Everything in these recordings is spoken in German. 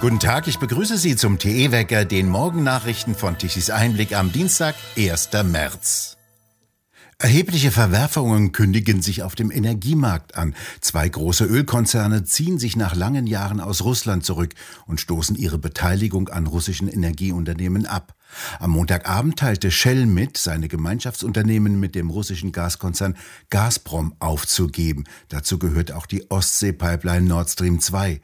Guten Tag, ich begrüße Sie zum TE-Wecker, den Morgennachrichten von Tichys Einblick am Dienstag, 1. März. Erhebliche Verwerfungen kündigen sich auf dem Energiemarkt an. Zwei große Ölkonzerne ziehen sich nach langen Jahren aus Russland zurück und stoßen ihre Beteiligung an russischen Energieunternehmen ab. Am Montagabend teilte Shell mit, seine Gemeinschaftsunternehmen mit dem russischen Gaskonzern Gazprom aufzugeben. Dazu gehört auch die Ostsee-Pipeline Nord Stream 2.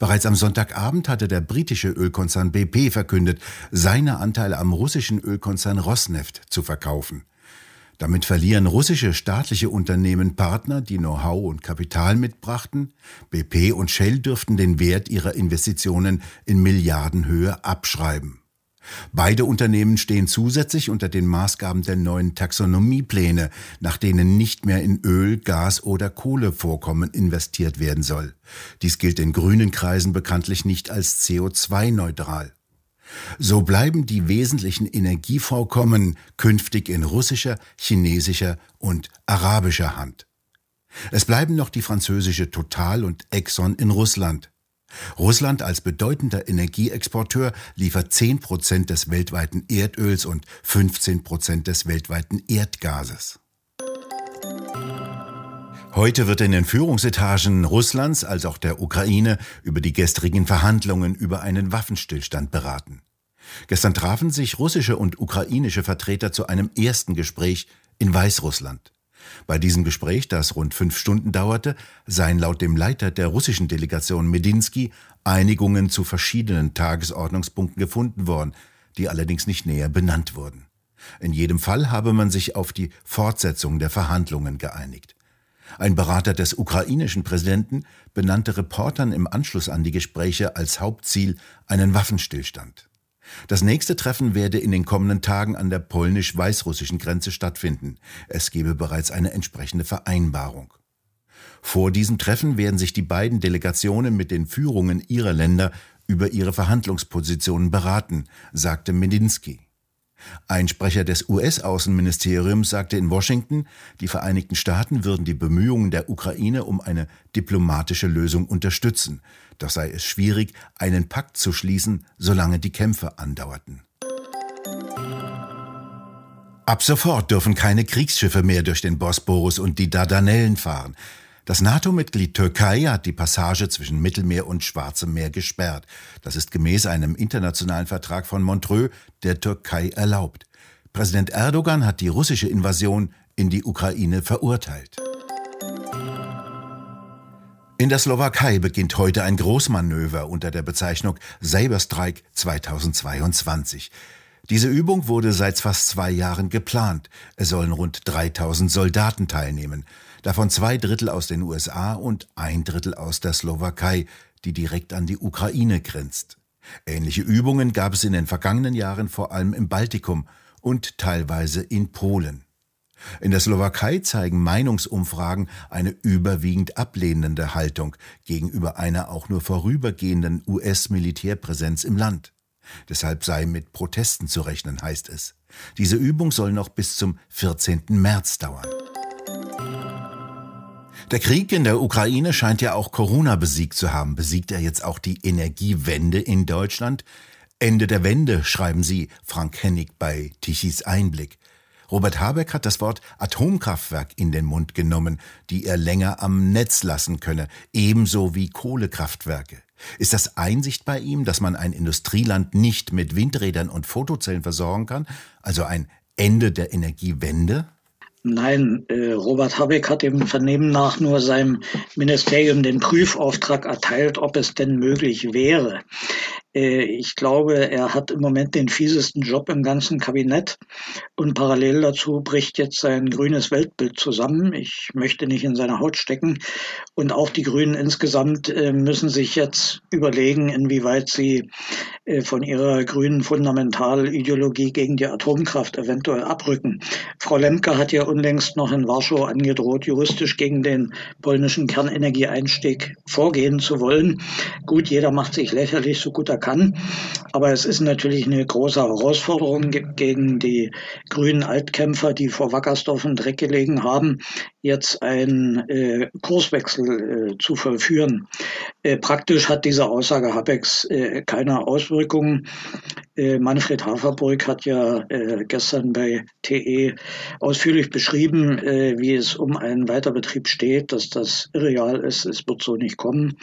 Bereits am Sonntagabend hatte der britische Ölkonzern BP verkündet, seine Anteile am russischen Ölkonzern Rosneft zu verkaufen. Damit verlieren russische staatliche Unternehmen Partner, die Know-how und Kapital mitbrachten. BP und Shell dürften den Wert ihrer Investitionen in Milliardenhöhe abschreiben. Beide Unternehmen stehen zusätzlich unter den Maßgaben der neuen Taxonomiepläne, nach denen nicht mehr in Öl, Gas oder Kohlevorkommen investiert werden soll. Dies gilt in grünen Kreisen bekanntlich nicht als CO2-neutral. So bleiben die wesentlichen Energievorkommen künftig in russischer, chinesischer und arabischer Hand. Es bleiben noch die französische Total und Exxon in Russland. Russland als bedeutender Energieexporteur liefert 10 Prozent des weltweiten Erdöls und 15 Prozent des weltweiten Erdgases. Heute wird in den Führungsetagen Russlands als auch der Ukraine über die gestrigen Verhandlungen über einen Waffenstillstand beraten. Gestern trafen sich russische und ukrainische Vertreter zu einem ersten Gespräch in Weißrussland. Bei diesem Gespräch, das rund fünf Stunden dauerte, seien laut dem Leiter der russischen Delegation Medinsky Einigungen zu verschiedenen Tagesordnungspunkten gefunden worden, die allerdings nicht näher benannt wurden. In jedem Fall habe man sich auf die Fortsetzung der Verhandlungen geeinigt. Ein Berater des ukrainischen Präsidenten benannte Reportern im Anschluss an die Gespräche als Hauptziel einen Waffenstillstand. Das nächste Treffen werde in den kommenden Tagen an der polnisch-weißrussischen Grenze stattfinden. Es gebe bereits eine entsprechende Vereinbarung. Vor diesem Treffen werden sich die beiden Delegationen mit den Führungen ihrer Länder über ihre Verhandlungspositionen beraten, sagte Medinsky. Ein Sprecher des US-Außenministeriums sagte in Washington, die Vereinigten Staaten würden die Bemühungen der Ukraine um eine diplomatische Lösung unterstützen. Doch sei es schwierig, einen Pakt zu schließen, solange die Kämpfe andauerten. Ab sofort dürfen keine Kriegsschiffe mehr durch den Bosporus und die Dardanellen fahren. Das NATO-Mitglied Türkei hat die Passage zwischen Mittelmeer und Schwarzem Meer gesperrt. Das ist gemäß einem internationalen Vertrag von Montreux der Türkei erlaubt. Präsident Erdogan hat die russische Invasion in die Ukraine verurteilt. In der Slowakei beginnt heute ein Großmanöver unter der Bezeichnung Saberstrike 2022. Diese Übung wurde seit fast zwei Jahren geplant. Es sollen rund 3000 Soldaten teilnehmen davon zwei Drittel aus den USA und ein Drittel aus der Slowakei, die direkt an die Ukraine grenzt. Ähnliche Übungen gab es in den vergangenen Jahren vor allem im Baltikum und teilweise in Polen. In der Slowakei zeigen Meinungsumfragen eine überwiegend ablehnende Haltung gegenüber einer auch nur vorübergehenden US-Militärpräsenz im Land. Deshalb sei mit Protesten zu rechnen, heißt es. Diese Übung soll noch bis zum 14. März dauern. Der Krieg in der Ukraine scheint ja auch Corona besiegt zu haben. Besiegt er jetzt auch die Energiewende in Deutschland? Ende der Wende, schreiben Sie, Frank Hennig bei Tichys Einblick. Robert Habeck hat das Wort Atomkraftwerk in den Mund genommen, die er länger am Netz lassen könne, ebenso wie Kohlekraftwerke. Ist das Einsicht bei ihm, dass man ein Industrieland nicht mit Windrädern und Fotozellen versorgen kann, also ein Ende der Energiewende? Nein, äh, Robert Habeck hat dem Vernehmen nach nur seinem Ministerium den Prüfauftrag erteilt, ob es denn möglich wäre. Äh, ich glaube, er hat im Moment den fiesesten Job im ganzen Kabinett und parallel dazu bricht jetzt sein grünes Weltbild zusammen. Ich möchte nicht in seine Haut stecken. Und auch die Grünen insgesamt äh, müssen sich jetzt überlegen, inwieweit sie äh, von ihrer grünen Fundamentalideologie gegen die Atomkraft eventuell abrücken. Frau Lemke hat ja unlängst noch in Warschau angedroht, juristisch gegen den polnischen Kernenergieeinstieg vorgehen zu wollen. Gut, jeder macht sich lächerlich, so gut er kann. Aber es ist natürlich eine große Herausforderung gegen die grünen Altkämpfer, die vor Wackersdorf im Dreck gelegen haben. Jetzt einen äh, Kurswechsel äh, zu vollführen. Äh, praktisch hat diese Aussage Habecks äh, keine Auswirkungen. Äh, Manfred Haferburg hat ja äh, gestern bei TE ausführlich beschrieben, wie es um einen Weiterbetrieb steht, dass das irreal ist, es wird so nicht kommen.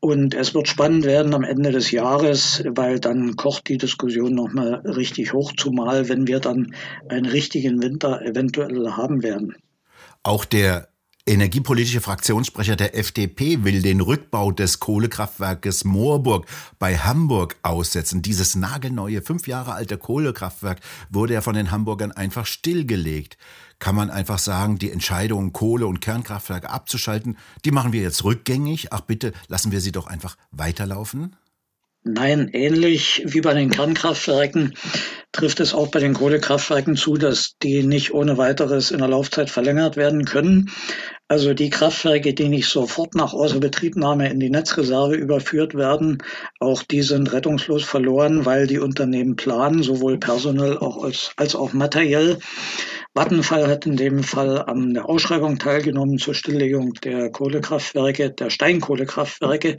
Und es wird spannend werden am Ende des Jahres, weil dann kocht die Diskussion nochmal richtig hoch, zumal wenn wir dann einen richtigen Winter eventuell haben werden. Auch der energiepolitische Fraktionssprecher der FDP will den Rückbau des Kohlekraftwerkes Moorburg bei Hamburg aussetzen. Dieses nagelneue, fünf Jahre alte Kohlekraftwerk wurde ja von den Hamburgern einfach stillgelegt. Kann man einfach sagen, die Entscheidung, Kohle- und Kernkraftwerke abzuschalten, die machen wir jetzt rückgängig? Ach bitte, lassen wir sie doch einfach weiterlaufen? Nein, ähnlich wie bei den Kernkraftwerken trifft es auch bei den Kohlekraftwerken zu, dass die nicht ohne weiteres in der Laufzeit verlängert werden können. Also die Kraftwerke, die nicht sofort nach Außerbetriebnahme in die Netzreserve überführt werden, auch die sind rettungslos verloren, weil die Unternehmen planen, sowohl personell als auch materiell. Vattenfall hat in dem Fall an der Ausschreibung teilgenommen zur Stilllegung der Kohlekraftwerke, der Steinkohlekraftwerke,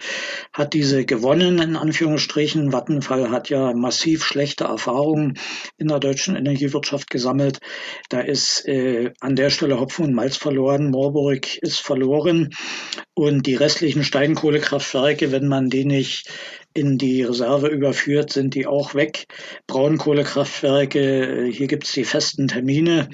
hat diese gewonnen, in Anführungsstrichen. Vattenfall hat ja massiv schlechte Erfahrungen in der deutschen Energiewirtschaft gesammelt. Da ist äh, an der Stelle Hopfen und Malz verloren, Moorburg ist verloren und die restlichen Steinkohlekraftwerke, wenn man die nicht in die Reserve überführt, sind die auch weg. Braunkohlekraftwerke, hier gibt es die festen Termine,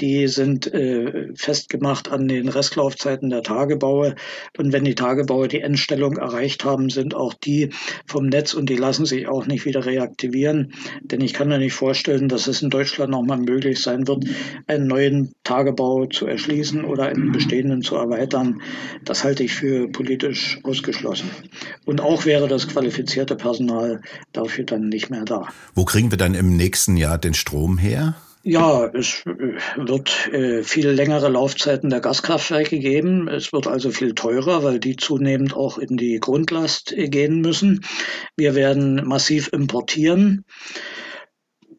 die sind äh, festgemacht an den Restlaufzeiten der Tagebaue. Und wenn die Tagebaue die Endstellung erreicht haben, sind auch die vom Netz und die lassen sich auch nicht wieder reaktivieren. Denn ich kann mir nicht vorstellen, dass es in Deutschland nochmal möglich sein wird, einen neuen Tagebau zu erschließen oder einen bestehenden zu erweitern. Das halte ich für politisch ausgeschlossen. Und auch wäre das qualifizierte Personal dafür dann nicht mehr da. Wo kriegen wir dann im nächsten Jahr den Strom her? Ja, es äh, wird äh, viel längere Laufzeiten der Gaskraftwerke geben. Es wird also viel teurer, weil die zunehmend auch in die Grundlast äh, gehen müssen. Wir werden massiv importieren.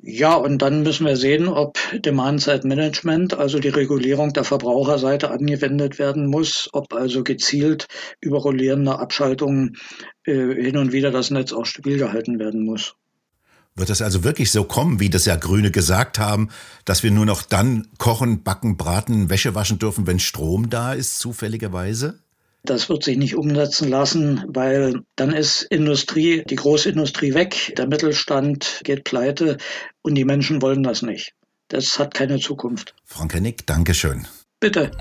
Ja, und dann müssen wir sehen, ob Demand-Side-Management, also die Regulierung der Verbraucherseite angewendet werden muss, ob also gezielt über rollierende Abschaltungen äh, hin und wieder das Netz auch stabil gehalten werden muss. Wird das also wirklich so kommen, wie das ja Grüne gesagt haben, dass wir nur noch dann kochen, backen, braten, Wäsche waschen dürfen, wenn Strom da ist, zufälligerweise? Das wird sich nicht umsetzen lassen, weil dann ist Industrie, die Großindustrie weg, der Mittelstand geht pleite und die Menschen wollen das nicht. Das hat keine Zukunft. Frank Hennig, Dankeschön. Bitte.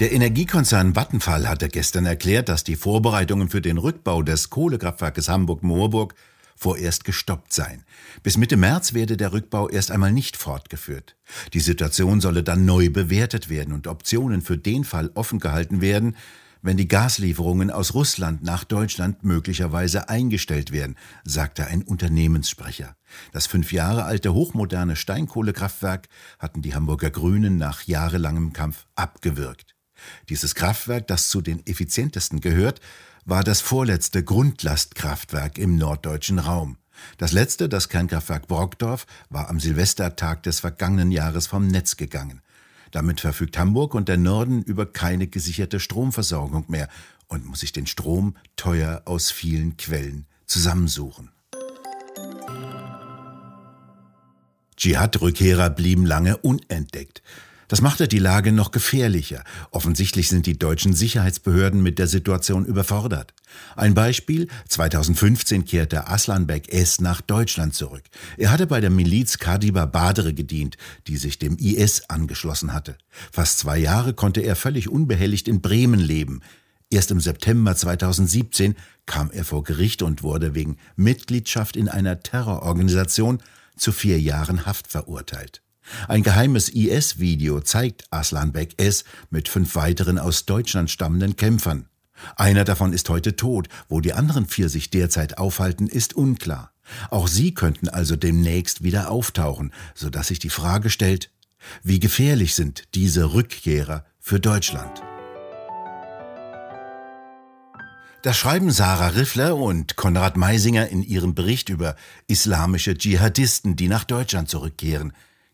Der Energiekonzern Vattenfall hatte gestern erklärt, dass die Vorbereitungen für den Rückbau des Kohlekraftwerkes Hamburg-Moorburg vorerst gestoppt seien. Bis Mitte März werde der Rückbau erst einmal nicht fortgeführt. Die Situation solle dann neu bewertet werden und Optionen für den Fall offen gehalten werden, wenn die Gaslieferungen aus Russland nach Deutschland möglicherweise eingestellt werden, sagte ein Unternehmenssprecher. Das fünf Jahre alte hochmoderne Steinkohlekraftwerk hatten die Hamburger Grünen nach jahrelangem Kampf abgewürgt. Dieses Kraftwerk, das zu den effizientesten gehört, war das vorletzte Grundlastkraftwerk im norddeutschen Raum. Das letzte, das Kernkraftwerk Brockdorf, war am Silvestertag des vergangenen Jahres vom Netz gegangen. Damit verfügt Hamburg und der Norden über keine gesicherte Stromversorgung mehr und muss sich den Strom teuer aus vielen Quellen zusammensuchen. Dschihad-Rückkehrer blieben lange unentdeckt. Das machte die Lage noch gefährlicher. Offensichtlich sind die deutschen Sicherheitsbehörden mit der Situation überfordert. Ein Beispiel, 2015 kehrte Aslanbek S. nach Deutschland zurück. Er hatte bei der Miliz Kadiba Badre gedient, die sich dem IS angeschlossen hatte. Fast zwei Jahre konnte er völlig unbehelligt in Bremen leben. Erst im September 2017 kam er vor Gericht und wurde wegen Mitgliedschaft in einer Terrororganisation zu vier Jahren Haft verurteilt. Ein geheimes IS-Video zeigt Aslan Bek S. mit fünf weiteren aus Deutschland stammenden Kämpfern. Einer davon ist heute tot, wo die anderen vier sich derzeit aufhalten, ist unklar. Auch sie könnten also demnächst wieder auftauchen, so dass sich die Frage stellt, wie gefährlich sind diese Rückkehrer für Deutschland? Das schreiben Sarah Riffler und Konrad Meisinger in ihrem Bericht über islamische Dschihadisten, die nach Deutschland zurückkehren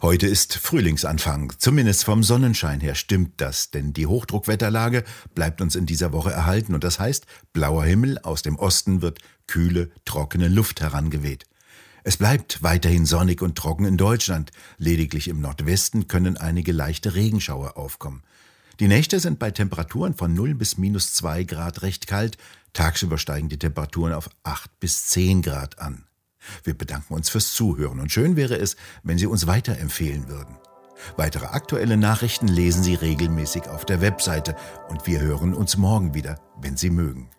Heute ist Frühlingsanfang. Zumindest vom Sonnenschein her stimmt das, denn die Hochdruckwetterlage bleibt uns in dieser Woche erhalten und das heißt, blauer Himmel, aus dem Osten wird kühle, trockene Luft herangeweht. Es bleibt weiterhin sonnig und trocken in Deutschland. Lediglich im Nordwesten können einige leichte Regenschauer aufkommen. Die Nächte sind bei Temperaturen von 0 bis minus 2 Grad recht kalt. Tagsüber steigen die Temperaturen auf 8 bis 10 Grad an. Wir bedanken uns fürs Zuhören und schön wäre es, wenn Sie uns weiterempfehlen würden. Weitere aktuelle Nachrichten lesen Sie regelmäßig auf der Webseite und wir hören uns morgen wieder, wenn Sie mögen.